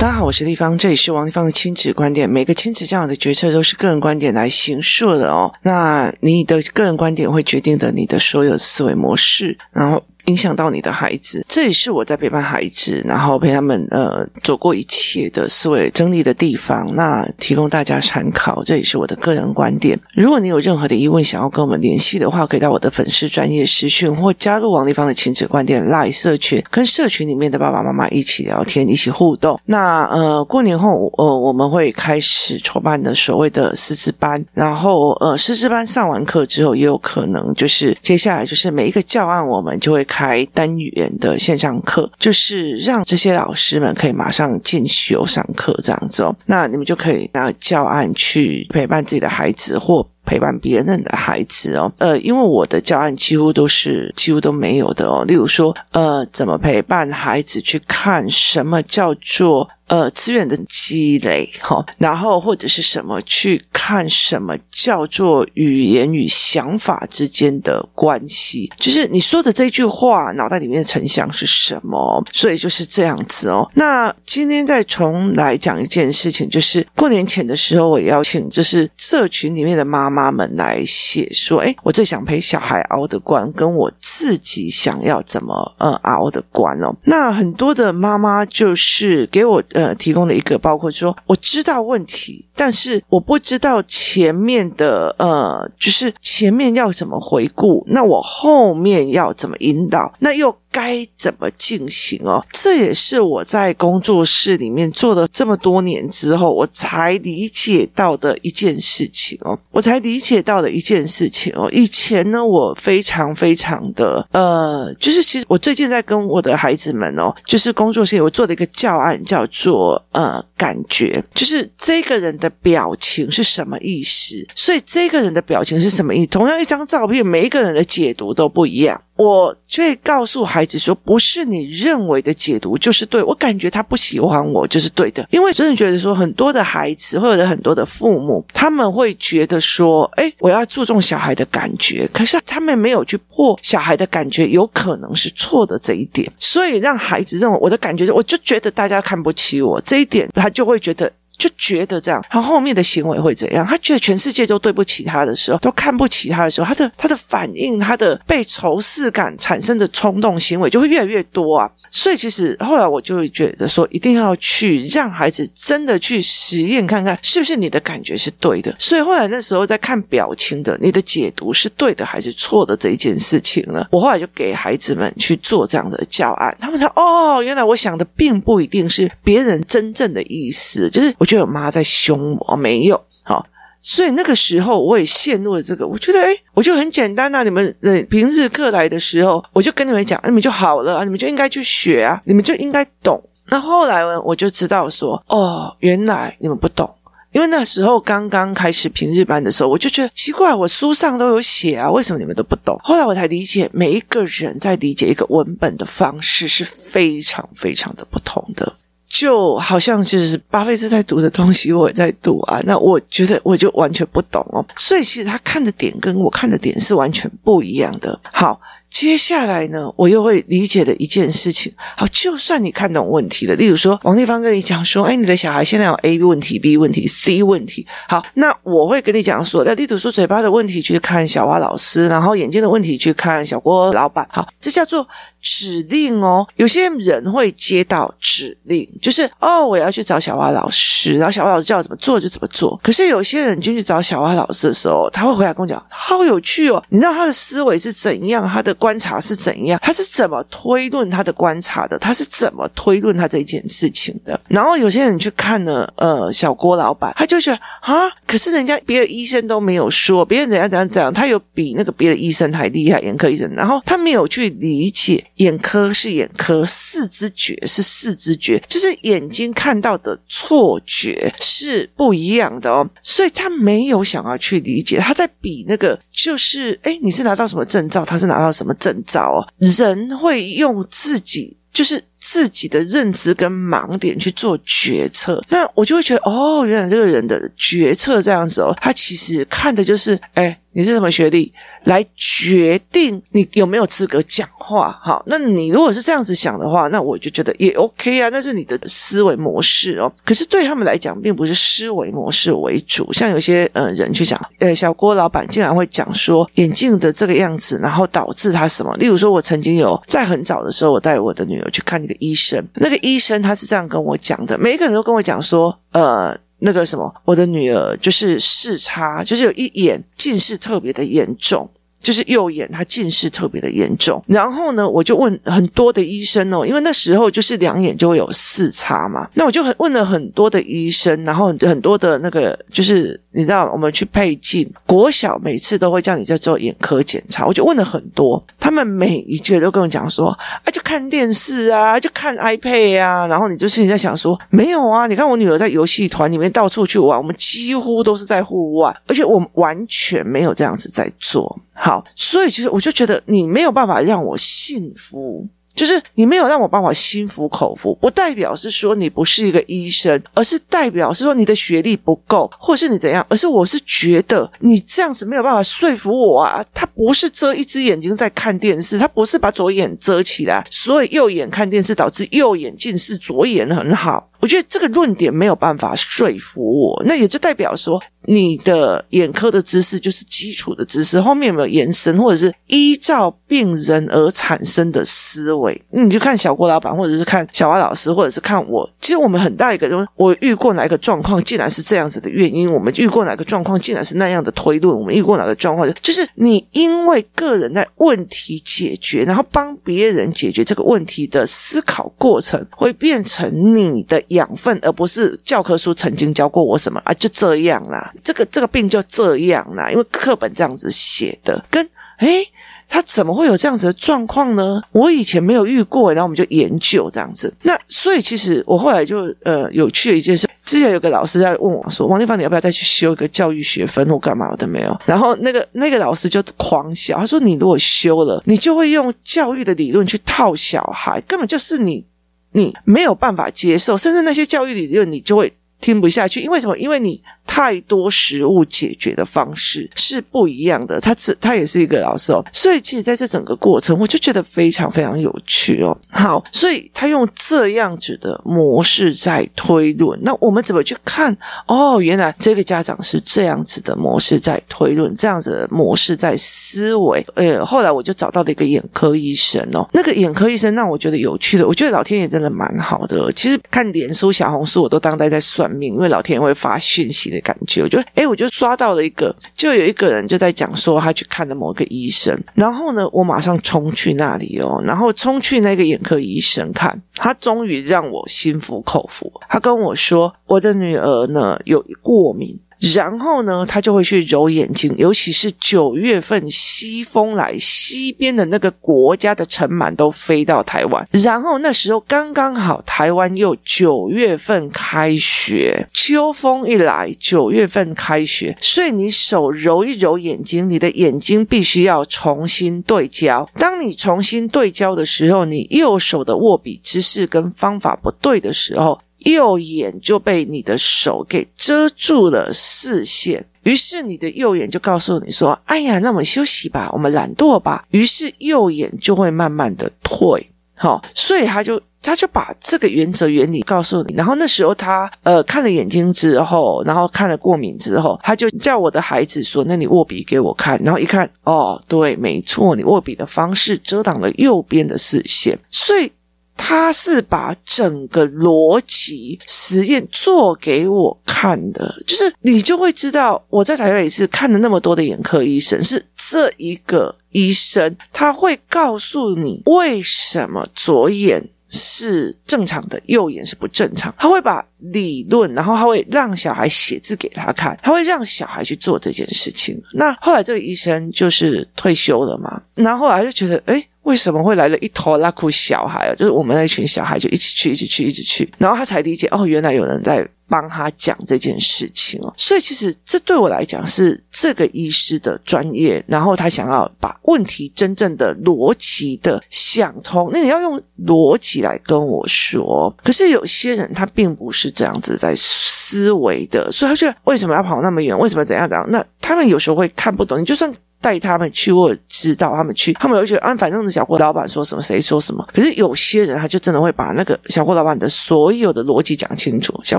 大家好，我是丽芳，这里是王丽芳的亲子观点。每个亲子教育的决策都是个人观点来形塑的哦。那你的个人观点会决定的你的所有思维模式，然后。影响到你的孩子，这也是我在陪伴孩子，然后陪他们呃走过一切的思维整理的地方。那提供大家参考，这也是我的个人观点。如果你有任何的疑问想要跟我们联系的话，可以到我的粉丝专业私讯，或加入王丽芳的亲子观点 Live 社群，跟社群里面的爸爸妈妈一起聊天，一起互动。那呃过年后呃我们会开始筹办的所谓的师资班，然后呃师资班上完课之后，也有可能就是接下来就是每一个教案我们就会开。开单元的线上课，就是让这些老师们可以马上进修上课这样子哦。那你们就可以拿教案去陪伴自己的孩子，或陪伴别人的孩子哦。呃，因为我的教案几乎都是几乎都没有的哦。例如说，呃，怎么陪伴孩子去看什么叫做。呃，资源的积累，哈，然后或者是什么去看什么叫做语言与想法之间的关系，就是你说的这句话，脑袋里面的成像是什么？所以就是这样子哦。那今天再重来讲一件事情，就是过年前的时候，我邀请就是社群里面的妈妈们来写说，诶，我最想陪小孩熬的关，跟我自己想要怎么呃熬的关哦。那很多的妈妈就是给我。呃，提供了一个包括说，我知道问题，但是我不知道前面的呃，就是前面要怎么回顾，那我后面要怎么引导，那又。该怎么进行哦？这也是我在工作室里面做了这么多年之后，我才理解到的一件事情哦。我才理解到的一件事情哦。以前呢，我非常非常的呃，就是其实我最近在跟我的孩子们哦，就是工作室我做的一个教案，叫做呃感觉，就是这个人的表情是什么意思？所以这个人的表情是什么意思？同样一张照片，每一个人的解读都不一样。我却告诉孩子说，不是你认为的解读就是对，我感觉他不喜欢我就是对的，因为真的觉得说，很多的孩子或者很多的父母，他们会觉得说，诶，我要注重小孩的感觉，可是他们没有去破小孩的感觉有可能是错的这一点，所以让孩子认为我的感觉，我就觉得大家看不起我这一点，他就会觉得。就觉得这样，他后面的行为会怎样？他觉得全世界都对不起他的时候，都看不起他的时候，他的他的反应，他的被仇视感产生的冲动行为就会越来越多啊。所以其实后来我就会觉得说，一定要去让孩子真的去实验看看，是不是你的感觉是对的。所以后来那时候在看表情的，你的解读是对的还是错的这一件事情呢？我后来就给孩子们去做这样的教案，他们说：“哦，原来我想的并不一定是别人真正的意思，就是我觉得我妈在凶我，没有。”好。所以那个时候我也陷入了这个，我觉得诶，我就很简单呐、啊，你们呃平日课来的时候，我就跟你们讲，你们就好了，你们就应该去学啊，你们就应该懂。那后来呢，我就知道说，哦，原来你们不懂，因为那时候刚刚开始平日班的时候，我就觉得奇怪，我书上都有写啊，为什么你们都不懂？后来我才理解，每一个人在理解一个文本的方式是非常非常的不同的。就好像就是巴菲特在读的东西，我也在读啊。那我觉得我就完全不懂哦，所以其实他看的点跟我看的点是完全不一样的。好。接下来呢，我又会理解的一件事情。好，就算你看懂问题了，例如说王丽芳跟你讲说，哎，你的小孩现在有 A 问题、B 问题、C 问题。好，那我会跟你讲说，在例如说嘴巴的问题去看小蛙老师，然后眼睛的问题去看小郭老板。好，这叫做指令哦。有些人会接到指令，就是哦，我要去找小蛙老师，然后小蛙老师叫我怎么做就怎么做。可是有些人进去找小蛙老师的时候，他会回来跟我讲，好有趣哦，你知道他的思维是怎样，他的。观察是怎样？他是怎么推论他的观察的？他是怎么推论他这件事情的？然后有些人去看了，呃，小郭老板，他就觉得啊，可是人家别的医生都没有说，别人怎样怎样怎样，他有比那个别的医生还厉害，眼科医生。然后他没有去理解，眼科是眼科，视知觉是视知觉，就是眼睛看到的错觉是不一样的哦。所以他没有想要去理解，他在比那个，就是诶，你是拿到什么证照？他是拿到什么？证照啊，人会用自己，就是自己的认知跟盲点去做决策，那我就会觉得，哦，原来这个人的决策这样子哦，他其实看的就是，哎，你是什么学历？来决定你有没有资格讲话，好，那你如果是这样子想的话，那我就觉得也 OK 啊，那是你的思维模式哦。可是对他们来讲，并不是思维模式为主，像有些呃人去讲，呃，小郭老板竟然会讲说眼镜的这个样子，然后导致他什么？例如说，我曾经有在很早的时候，我带我的女儿去看个医生，那个医生他是这样跟我讲的，每一个人都跟我讲说，呃。那个什么，我的女儿就是视差，就是有一眼近视特别的严重。就是右眼，她近视特别的严重。然后呢，我就问很多的医生哦，因为那时候就是两眼就会有视差嘛。那我就很问了很多的医生，然后很多的那个，就是你知道，我们去配镜，国小每次都会叫你在做眼科检查。我就问了很多，他们每一句都跟我讲说：“啊，就看电视啊，就看 iPad 啊。”然后你就心里在想说：“没有啊，你看我女儿在游戏团里面到处去玩，我们几乎都是在户外，而且我完全没有这样子在做。”好，所以其实我就觉得你没有办法让我信服，就是你没有让我办法心服口服，不代表是说你不是一个医生，而是代表是说你的学历不够，或是你怎样，而是我是觉得你这样子没有办法说服我啊。他不是遮一只眼睛在看电视，他不是把左眼遮起来，所以右眼看电视导致右眼近视，左眼很好。我觉得这个论点没有办法说服我，那也就代表说你的眼科的知识就是基础的知识，后面有没有延伸，或者是依照病人而产生的思维？你就看小郭老板，或者是看小蛙老师，或者是看我。其实我们很大一个，就是我遇过哪一个状况，竟然是这样子的原因；我们遇过哪个状况，竟然是那样的推论；我们遇过哪个状况，就是你因为个人在问题解决，然后帮别人解决这个问题的思考过程，会变成你的。养分，而不是教科书曾经教过我什么啊，就这样啦，这个这个病就这样啦，因为课本这样子写的，跟诶，他怎么会有这样子的状况呢？我以前没有遇过，然后我们就研究这样子。那所以其实我后来就呃有趣的一件事，之前有个老师在问我说：“王立芳，你要不要再去修一个教育学分或干嘛？”我都没有。然后那个那个老师就狂笑，他说：“你如果修了，你就会用教育的理论去套小孩，根本就是你。”你没有办法接受，甚至那些教育理论，你就会听不下去。因为什么？因为你。太多实物解决的方式是不一样的。他只他也是一个老师哦，所以其实在这整个过程，我就觉得非常非常有趣哦。好，所以他用这样子的模式在推论。那我们怎么去看？哦，原来这个家长是这样子的模式在推论，这样子的模式在思维。呃，后来我就找到了一个眼科医生哦。那个眼科医生让我觉得有趣的，我觉得老天爷真的蛮好的。其实看脸书、小红书，我都当在在算命，因为老天爷会发讯息的。感觉，我就哎，我就刷到了一个，就有一个人就在讲说他去看了某个医生，然后呢，我马上冲去那里哦，然后冲去那个眼科医生看，他终于让我心服口服。他跟我说，我的女儿呢有过敏。然后呢，他就会去揉眼睛，尤其是九月份西风来，西边的那个国家的尘螨都飞到台湾。然后那时候刚刚好，台湾又九月份开学，秋风一来，九月份开学，所以你手揉一揉眼睛，你的眼睛必须要重新对焦。当你重新对焦的时候，你右手的握笔姿势跟方法不对的时候。右眼就被你的手给遮住了视线，于是你的右眼就告诉你说：“哎呀，那我们休息吧，我们懒惰吧。”于是右眼就会慢慢的退，好，所以他就他就把这个原则原理告诉你。然后那时候他呃看了眼睛之后，然后看了过敏之后，他就叫我的孩子说：“那你握笔给我看。”然后一看，哦，对，没错，你握笔的方式遮挡了右边的视线，所以。他是把整个逻辑实验做给我看的，就是你就会知道，我在台北是看了那么多的眼科医生，是这一个医生，他会告诉你为什么左眼是正常的，右眼是不正常。他会把理论，然后他会让小孩写字给他看，他会让小孩去做这件事情。那后来这个医生就是退休了嘛，然后后来就觉得，诶为什么会来了一拖拉库小孩啊？就是我们那群小孩就一起去，一起去，一起去，然后他才理解哦，原来有人在帮他讲这件事情哦。所以其实这对我来讲是这个医师的专业，然后他想要把问题真正的逻辑的想通，那你要用逻辑来跟我说。可是有些人他并不是这样子在思维的，所以他觉得为什么要跑那么远？为什么怎样怎样？那他们有时候会看不懂。你就算。带他们去，或者知道他们去，他们有觉得啊，反正小郭老板说什么，谁说什么。可是有些人，他就真的会把那个小郭老板的所有的逻辑讲清楚。小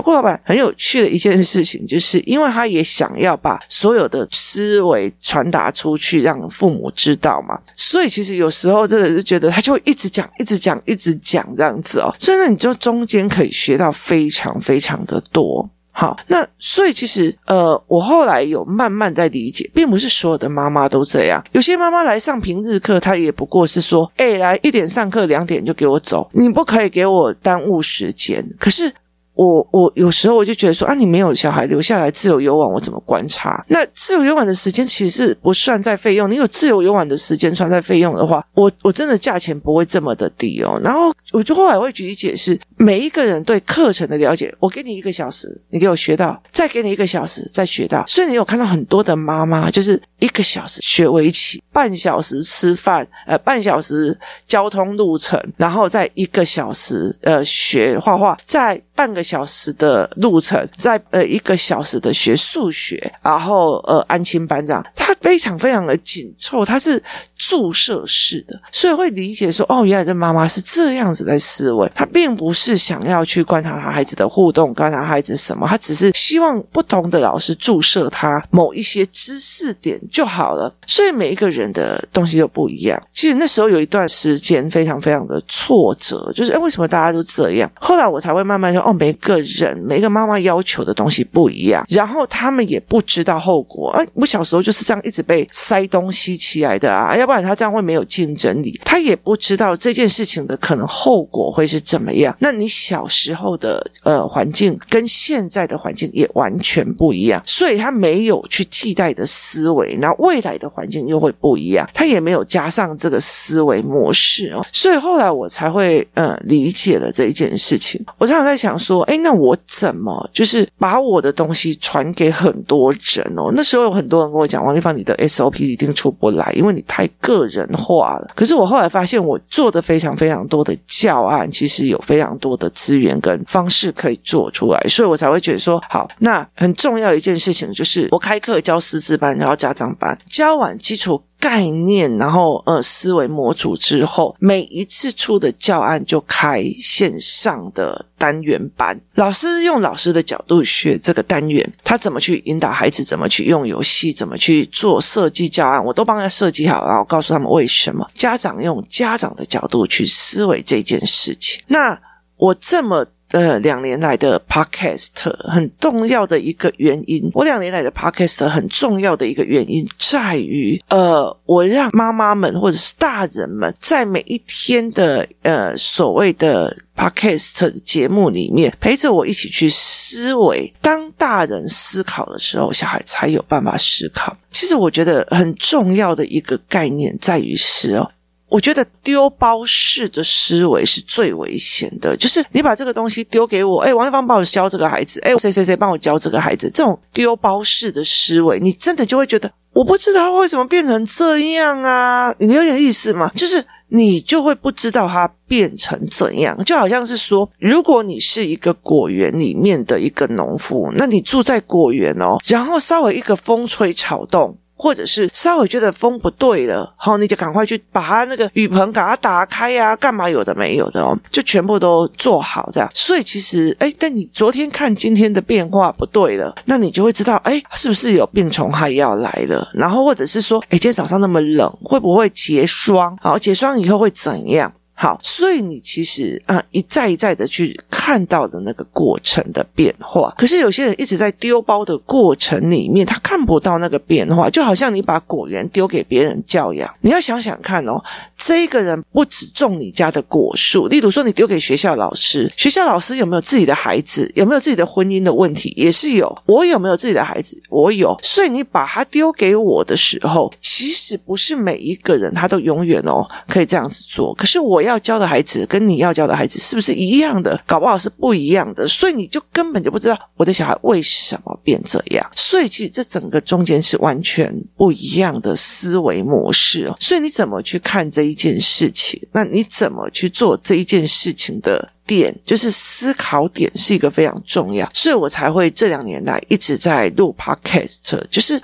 郭老板很有趣的一件事情，就是因为他也想要把所有的思维传达出去，让父母知道嘛。所以其实有时候真的是觉得，他就会一直讲，一直讲，一直讲这样子哦。所以呢，你就中间可以学到非常非常的多。好，那所以其实呃，我后来有慢慢在理解，并不是所有的妈妈都这样。有些妈妈来上平日课，她也不过是说，哎，来一点上课，两点就给我走，你不可以给我耽误时间。可是。我我有时候我就觉得说啊，你没有小孩留下来自由游玩，我怎么观察？那自由游玩的时间其实是不算在费用。你有自由游玩的时间算在费用的话，我我真的价钱不会这么的低哦。然后我就后来会举例解释，每一个人对课程的了解，我给你一个小时，你给我学到，再给你一个小时，再学到。所以你有看到很多的妈妈，就是一个小时学围棋，半小时吃饭，呃，半小时交通路程，然后再一个小时呃学画画，再半个。小时的路程，在呃一个小时的学数学，然后呃安亲班长，他非常非常的紧凑，他是注射式的，所以会理解说，哦，原来这妈妈是这样子在思维，她并不是想要去观察他孩子的互动，观察孩子什么，她只是希望不同的老师注射他某一些知识点就好了。所以每一个人的东西都不一样。其实那时候有一段时间非常非常的挫折，就是哎，为什么大家都这样？后来我才会慢慢说，哦，没。个人每一个妈妈要求的东西不一样，然后他们也不知道后果。哎，我小时候就是这样一直被塞东西起来的啊，要不然他这样会没有竞争力。他也不知道这件事情的可能后果会是怎么样。那你小时候的呃环境跟现在的环境也完全不一样，所以他没有去替代的思维，那未来的环境又会不一样，他也没有加上这个思维模式哦。所以后来我才会呃理解了这一件事情。我常常在想说。哎，那我怎么就是把我的东西传给很多人哦？那时候有很多人跟我讲，王丽芳，你的 SOP 一定出不来，因为你太个人化了。可是我后来发现，我做的非常非常多的教案，其实有非常多的资源跟方式可以做出来，所以我才会觉得说，好，那很重要一件事情就是，我开课教师资班，然后家长班，教完基础。概念，然后呃，思维模组之后，每一次出的教案就开线上的单元班，老师用老师的角度学这个单元，他怎么去引导孩子，怎么去用游戏，怎么去做设计教案，我都帮他设计好，然后告诉他们为什么。家长用家长的角度去思维这件事情。那我这么。呃，两年来的 podcast 很重要的一个原因，我两年来的 podcast 很重要的一个原因在于，呃，我让妈妈们或者是大人们在每一天的呃所谓的 podcast 节目里面陪着我一起去思维。当大人思考的时候，小孩才有办法思考。其实我觉得很重要的一个概念在于是哦。我觉得丢包式的思维是最危险的，就是你把这个东西丢给我，哎，王一芳帮我教这个孩子，哎，谁谁谁帮我教这个孩子，这种丢包式的思维，你真的就会觉得我不知道为什么变成这样啊，你有点意思吗？就是你就会不知道它变成怎样，就好像是说，如果你是一个果园里面的一个农夫，那你住在果园哦，然后稍微一个风吹草动。或者是稍微觉得风不对了，好，你就赶快去把它那个雨棚给它打开呀，干嘛有的没有的哦，就全部都做好这样。所以其实，哎，但你昨天看今天的变化不对了，那你就会知道，哎，是不是有病虫害要来了？然后或者是说，哎，今天早上那么冷，会不会结霜？好，结霜以后会怎样？好，所以你其实啊一再一再的去看到的那个过程的变化，可是有些人一直在丢包的过程里面，他看不到那个变化，就好像你把果园丢给别人教养，你要想想看哦，这一个人不只种你家的果树，例如说你丢给学校老师，学校老师有没有自己的孩子，有没有自己的婚姻的问题，也是有。我有没有自己的孩子？我有。所以你把他丢给我的时候，其实不是每一个人他都永远哦可以这样子做。可是我要教的孩子跟你要教的孩子是不是一样的？搞不好是不一样的。所以你就根本就不知道我的小孩为什么变这样。所以其实这整个中间是完全不一样的思维模式哦。所以你怎么去看这一件事情？那你怎么去做这一件事情的点？就是思考点是一个非常重要，所以我才会这两年来一直在录 Podcast，就是。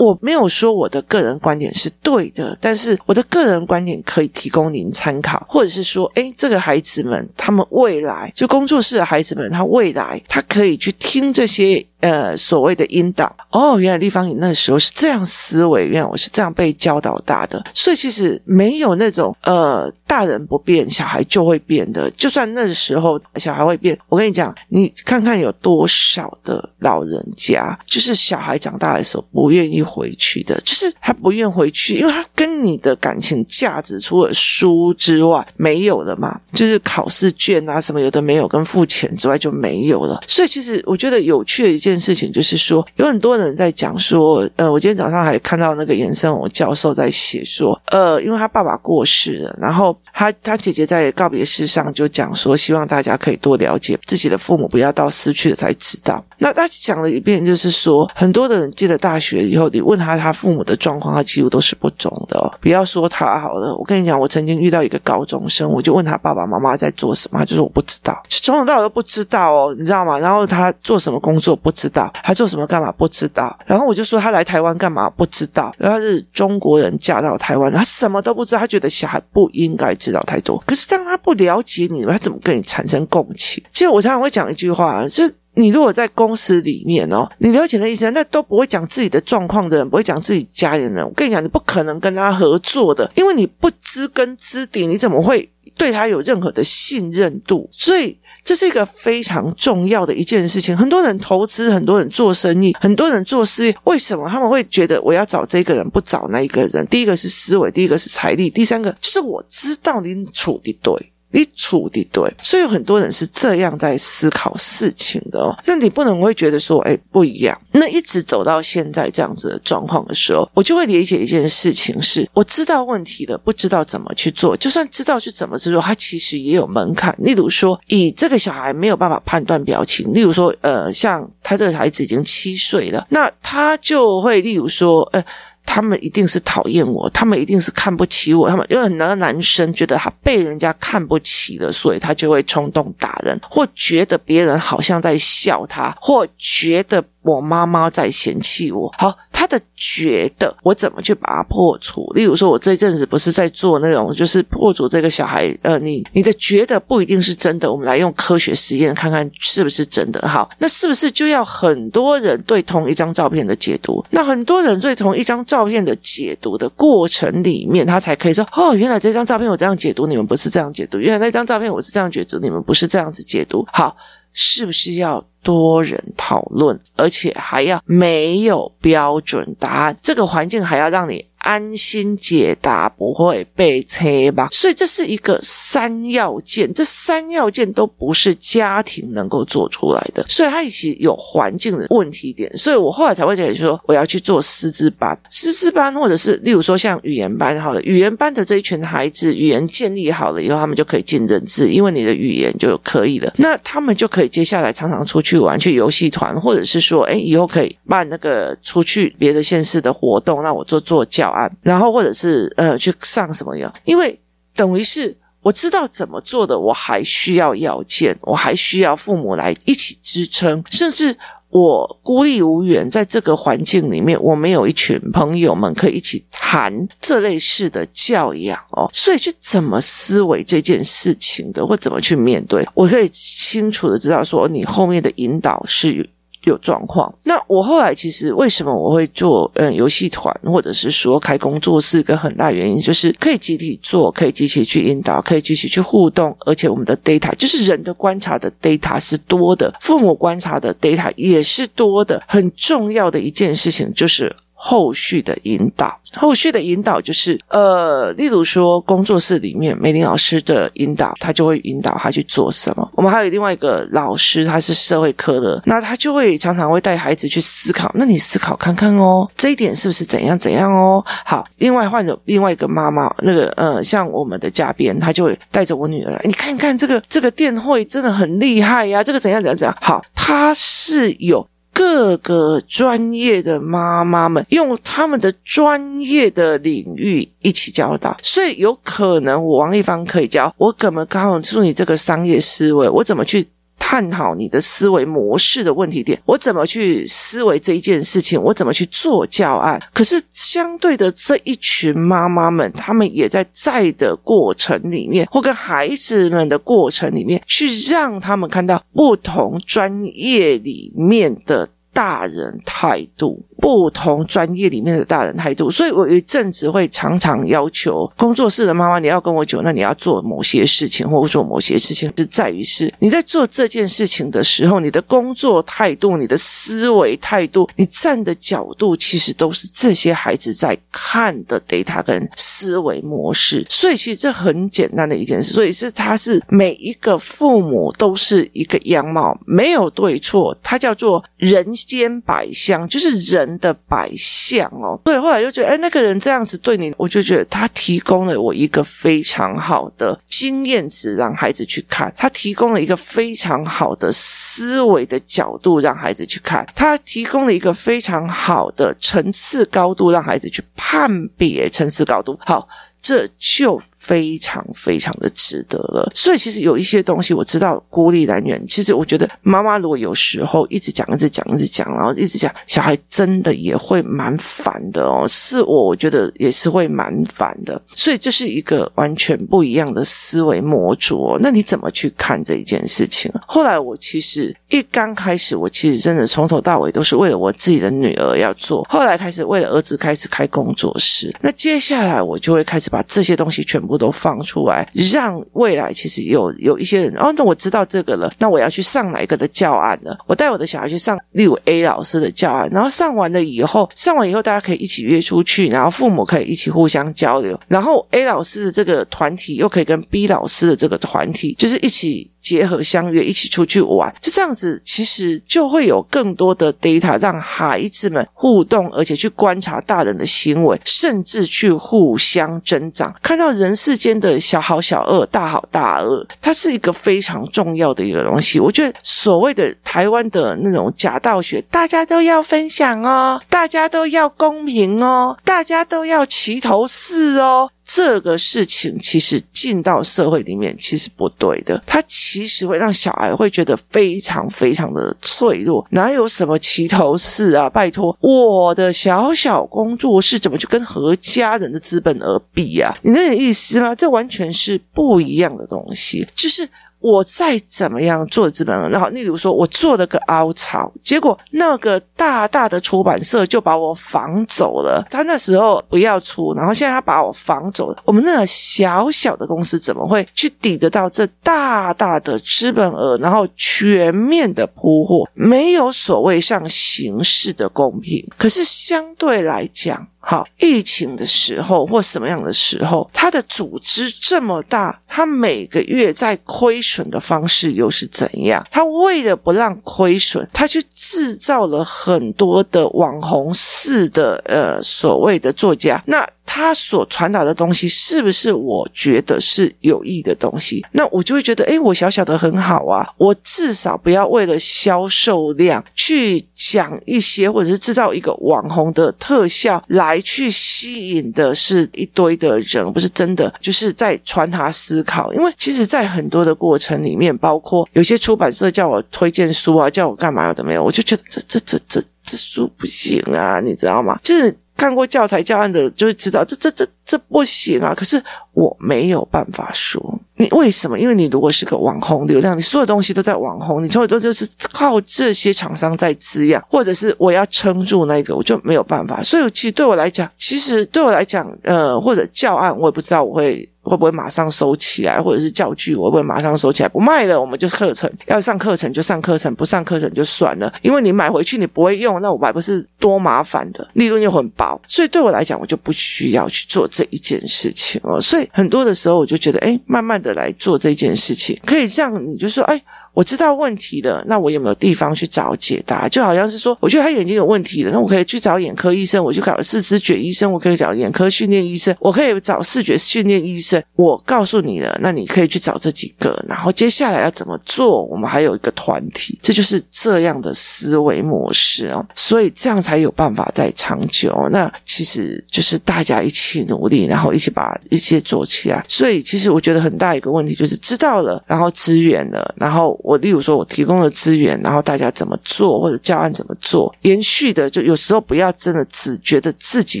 我没有说我的个人观点是对的，但是我的个人观点可以提供您参考，或者是说，诶，这个孩子们他们未来就工作室的孩子们，他未来他可以去听这些。呃，所谓的引导哦，原来立方你那时候是这样思维，原来我是这样被教导大的，所以其实没有那种呃，大人不变，小孩就会变的。就算那时候小孩会变，我跟你讲，你看看有多少的老人家，就是小孩长大的时候不愿意回去的，就是他不愿回去，因为他跟你的感情价值除了书之外没有了嘛，就是考试卷啊什么有的没有，跟付钱之外就没有了。所以其实我觉得有趣的一件。事情就是说，有很多人在讲说，呃，我今天早上还看到那个颜生我教授在写说，呃，因为他爸爸过世了，然后他他姐姐在告别式上就讲说，希望大家可以多了解自己的父母，不要到失去了才知道。那他讲了一遍，就是说，很多的人进了大学以后，你问他他父母的状况，他几乎都是不懂的哦。不要说他好了，我跟你讲，我曾经遇到一个高中生，我就问他爸爸妈妈在做什么，他就说我不知道，从头到尾都不知道哦，你知道吗？然后他做什么工作不知道，他做什么干嘛不知道。然后我就说他来台湾干嘛不知道。然后他是中国人嫁到台湾，他什么都不知道，他觉得小孩不应该知道太多。可是当他不了解你，他怎么跟你产生共情？其实我常常会讲一句话，就。你如果在公司里面哦，你了解的意思，那都不会讲自己的状况的人，不会讲自己家人的人，我跟你讲，你不可能跟他合作的，因为你不知根知底，你怎么会对他有任何的信任度？所以这是一个非常重要的一件事情。很多人投资，很多人做生意，很多人做事业，为什么他们会觉得我要找这个人，不找那一个人？第一个是思维，第一个是财力，第三个就是我知道你处的对。你处的对，所以有很多人是这样在思考事情的哦。那你不能会觉得说，哎，不一样。那一直走到现在这样子的状况的时候，我就会理解一件事情是：我知道问题了，不知道怎么去做。就算知道去怎么去做，他其实也有门槛。例如说，以这个小孩没有办法判断表情，例如说，呃，像他这个孩子已经七岁了，那他就会，例如说，呃。他们一定是讨厌我，他们一定是看不起我，他们因为很多男生觉得他被人家看不起了，所以他就会冲动打人，或觉得别人好像在笑他，或觉得。我妈妈在嫌弃我，好，的觉得我怎么去把它破除？例如说，我这阵子不是在做那种，就是破除这个小孩，呃，你你的觉得不一定是真的，我们来用科学实验看看是不是真的。好，那是不是就要很多人对同一张照片的解读？那很多人对同一张照片的解读的过程里面，他才可以说，哦，原来这张照片我这样解读，你们不是这样解读；原来那张照片我是这样解读，你们不是这样子解读。好，是不是要？多人讨论，而且还要没有标准答案，这个环境还要让你。安心解答不会被催吧？所以这是一个三要件，这三要件都不是家庭能够做出来的，所以它其实有环境的问题点。所以我后来才会觉得说，我要去做师资班，师资班或者是例如说像语言班好了，语言班的这一群孩子，语言建立好了以后，他们就可以进人资，因为你的语言就可以了，那他们就可以接下来常常出去玩，去游戏团，或者是说，哎，以后可以办那个出去别的县市的活动，让我做做教。然后或者是呃去上什么样？因为等于是我知道怎么做的，我还需要要件，我还需要父母来一起支撑，甚至我孤立无援，在这个环境里面，我没有一群朋友们可以一起谈这类似的教养哦，所以去怎么思维这件事情的，或怎么去面对，我可以清楚的知道说你后面的引导是。有状况，那我后来其实为什么我会做嗯游戏团，或者是说开工作室，一个很大原因就是可以集体做，可以集体去引导，可以集体去互动，而且我们的 data 就是人的观察的 data 是多的，父母观察的 data 也是多的。很重要的一件事情就是后续的引导。后续的引导就是，呃，例如说工作室里面美玲老师的引导，他就会引导他去做什么。我们还有另外一个老师，他是社会科的，那他就会常常会带孩子去思考。那你思考看看哦，这一点是不是怎样怎样哦？好，另外换了另外一个妈妈，那个呃，像我们的嘉宾，他就会带着我女儿，你看看这个这个电会真的很厉害呀，这个怎样怎样怎样。好，他是有。各个专业的妈妈们用他们的专业的领域一起教导，所以有可能我王丽芳可以教我怎么告诉你这个商业思维，我怎么去。探讨你的思维模式的问题点，我怎么去思维这一件事情？我怎么去做教案？可是相对的这一群妈妈们，他们也在在的过程里面，或跟孩子们的过程里面，去让他们看到不同专业里面的大人态度。不同专业里面的大人态度，所以我有一阵子会常常要求工作室的妈妈，你要跟我讲，那你要做某些事情，或者做某些事情，是在于是你在做这件事情的时候，你的工作态度、你的思维态度、你站的角度，其实都是这些孩子在看的 data 跟思维模式。所以其实这很简单的一件事，所以是他是每一个父母都是一个样貌，没有对错，它叫做人间百相，就是人。的摆相哦，对，后来就觉得，哎，那个人这样子对你，我就觉得他提供了我一个非常好的经验值，让孩子去看；他提供了一个非常好的思维的角度，让孩子去看；他提供了一个非常好的层次高度，让孩子去判别层次高度。好。这就非常非常的值得了。所以其实有一些东西我知道孤立来源。其实我觉得妈妈如果有时候一直讲、一直讲、一直讲，然后一直讲，小孩真的也会蛮烦的哦。是我，我觉得也是会蛮烦的。所以这是一个完全不一样的思维模组。那你怎么去看这一件事情？后来我其实一刚开始，我其实真的从头到尾都是为了我自己的女儿要做。后来开始为了儿子开始开工作室。那接下来我就会开始。把这些东西全部我都放出来，让未来其实有有一些人哦，那我知道这个了，那我要去上哪一个的教案了？我带我的小孩去上，六 A 老师的教案，然后上完了以后，上完以后大家可以一起约出去，然后父母可以一起互相交流，然后 A 老师的这个团体又可以跟 B 老师的这个团体，就是一起。结合相约一起出去玩，就这样子，其实就会有更多的 data 让孩子们互动，而且去观察大人的行为，甚至去互相增长，看到人世间的小好小恶、大好大恶，它是一个非常重要的一个东西。我觉得所谓的台湾的那种假道学，大家都要分享哦，大家都要公平哦，大家都要齐头式哦。这个事情其实进到社会里面其实不对的，它其实会让小孩会觉得非常非常的脆弱。哪有什么齐头事啊？拜托，我的小小工作室怎么去跟何家人的资本而比啊？你那个意思吗？这完全是不一样的东西，就是。我再怎么样做资本额，然后例如说我做了个凹槽，结果那个大大的出版社就把我防走了。他那时候不要出，然后现在他把我防走了。我们那个小小的公司怎么会去抵得到这大大的资本额？然后全面的铺货，没有所谓上形式的公平。可是相对来讲。好，疫情的时候或什么样的时候，它的组织这么大，它每个月在亏损的方式又是怎样？它为了不让亏损，它去制造了很多的网红式的呃所谓的作家。那他所传达的东西是不是我觉得是有益的东西？那我就会觉得，诶，我小小的很好啊，我至少不要为了销售量去讲一些，或者是制造一个网红的特效来去吸引的是一堆的人，不是真的就是在传达思考。因为其实，在很多的过程里面，包括有些出版社叫我推荐书啊，叫我干嘛的没有，我就觉得这这这这这书不行啊，你知道吗？就是。看过教材教案的就会知道，这这这这不行啊。可是我没有办法说，你为什么？因为你如果是个网红流量，你所有东西都在网红，你所有都就是靠这些厂商在滋养，或者是我要撑住那个，我就没有办法。所以其实对我来讲，其实对我来讲，呃，或者教案，我也不知道我会。会不会马上收起来，或者是教具，我会不会马上收起来不卖了？我们就课程要上课程就上课程，不上课程就算了。因为你买回去你不会用，那我还不是多麻烦的，利润又很薄，所以对我来讲，我就不需要去做这这一件事情哦。所以很多的时候，我就觉得，哎，慢慢的来做这件事情，可以让你就说，哎。我知道问题了，那我有没有地方去找解答？就好像是说，我觉得他眼睛有问题了，那我可以去找眼科医生，我去找视知觉医生，我可以找眼科训练医生，我可以找视觉训练医生。我告诉你了，那你可以去找这几个。然后接下来要怎么做？我们还有一个团体，这就是这样的思维模式哦。所以这样才有办法再长久。那其实就是大家一起努力，然后一起把一切做起来。所以其实我觉得很大一个问题就是知道了，然后资源了，然后。我例如说，我提供了资源，然后大家怎么做，或者教案怎么做，延续的就有时候不要真的只觉得自己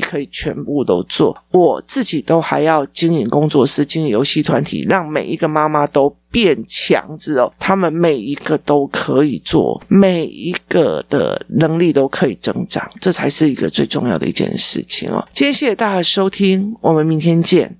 可以全部都做，我自己都还要经营工作室、经营游戏团体，让每一个妈妈都变强之后，他们每一个都可以做，每一个的能力都可以增长，这才是一个最重要的一件事情哦。今天谢谢大家收听，我们明天见。